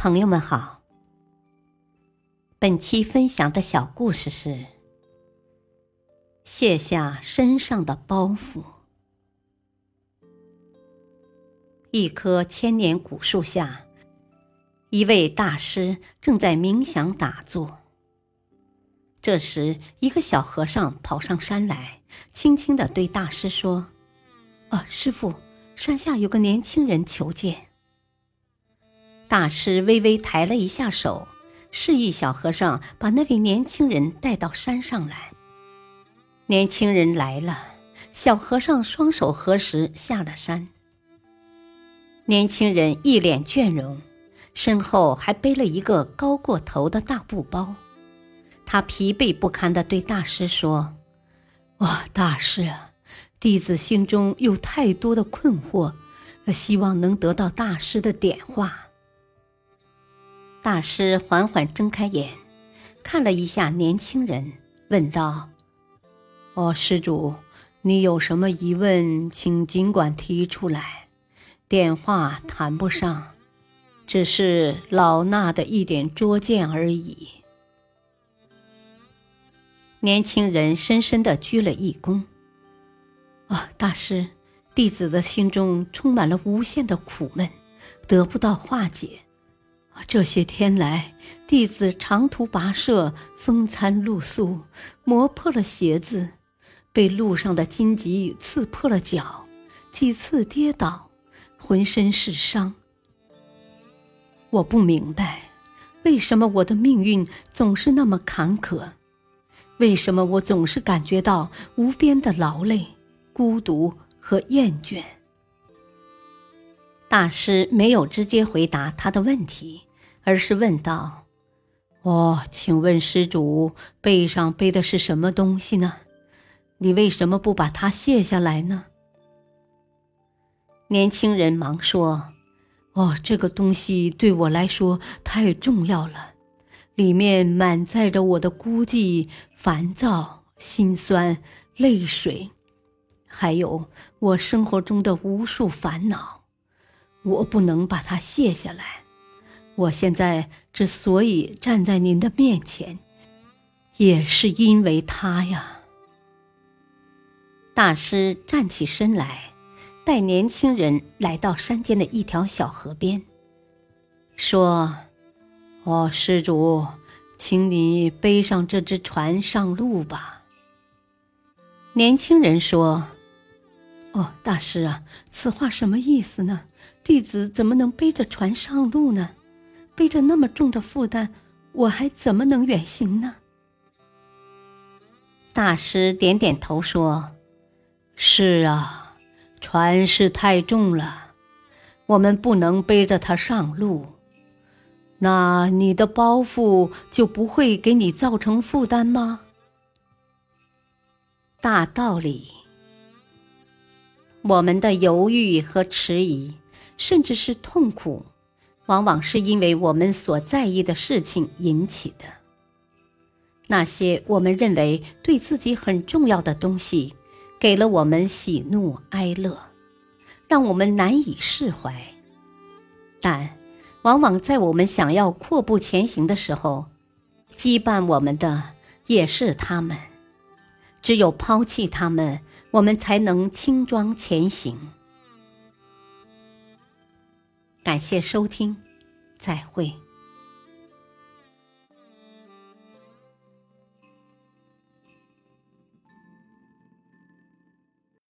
朋友们好，本期分享的小故事是：卸下身上的包袱。一棵千年古树下，一位大师正在冥想打坐。这时，一个小和尚跑上山来，轻轻的对大师说：“啊，师傅，山下有个年轻人求见。”大师微微抬了一下手，示意小和尚把那位年轻人带到山上来。年轻人来了，小和尚双手合十下了山。年轻人一脸倦容，身后还背了一个高过头的大布包。他疲惫不堪地对大师说：“哇，大师啊，弟子心中有太多的困惑，希望能得到大师的点化。”大师缓缓睁开眼，看了一下年轻人，问道：“哦，施主，你有什么疑问，请尽管提出来。点话谈不上，只是老衲的一点拙见而已。”年轻人深深的鞠了一躬：“啊，大师，弟子的心中充满了无限的苦闷，得不到化解。”这些天来，弟子长途跋涉，风餐露宿，磨破了鞋子，被路上的荆棘刺破了脚，几次跌倒，浑身是伤。我不明白，为什么我的命运总是那么坎坷？为什么我总是感觉到无边的劳累、孤独和厌倦？大师没有直接回答他的问题。而是问道：“哦，请问施主背上背的是什么东西呢？你为什么不把它卸下来呢？”年轻人忙说：“哦，这个东西对我来说太重要了，里面满载着我的孤寂、烦躁、心酸、泪水，还有我生活中的无数烦恼，我不能把它卸下来。”我现在之所以站在您的面前，也是因为他呀。大师站起身来，带年轻人来到山间的一条小河边，说：“哦，施主，请你背上这只船上路吧。”年轻人说：“哦，大师啊，此话什么意思呢？弟子怎么能背着船上路呢？”背着那么重的负担，我还怎么能远行呢？大师点点头说：“是啊，船是太重了，我们不能背着它上路。那你的包袱就不会给你造成负担吗？”大道理，我们的犹豫和迟疑，甚至是痛苦。往往是因为我们所在意的事情引起的。那些我们认为对自己很重要的东西，给了我们喜怒哀乐，让我们难以释怀。但，往往在我们想要阔步前行的时候，羁绊我们的也是他们。只有抛弃他们，我们才能轻装前行。感谢收听，再会。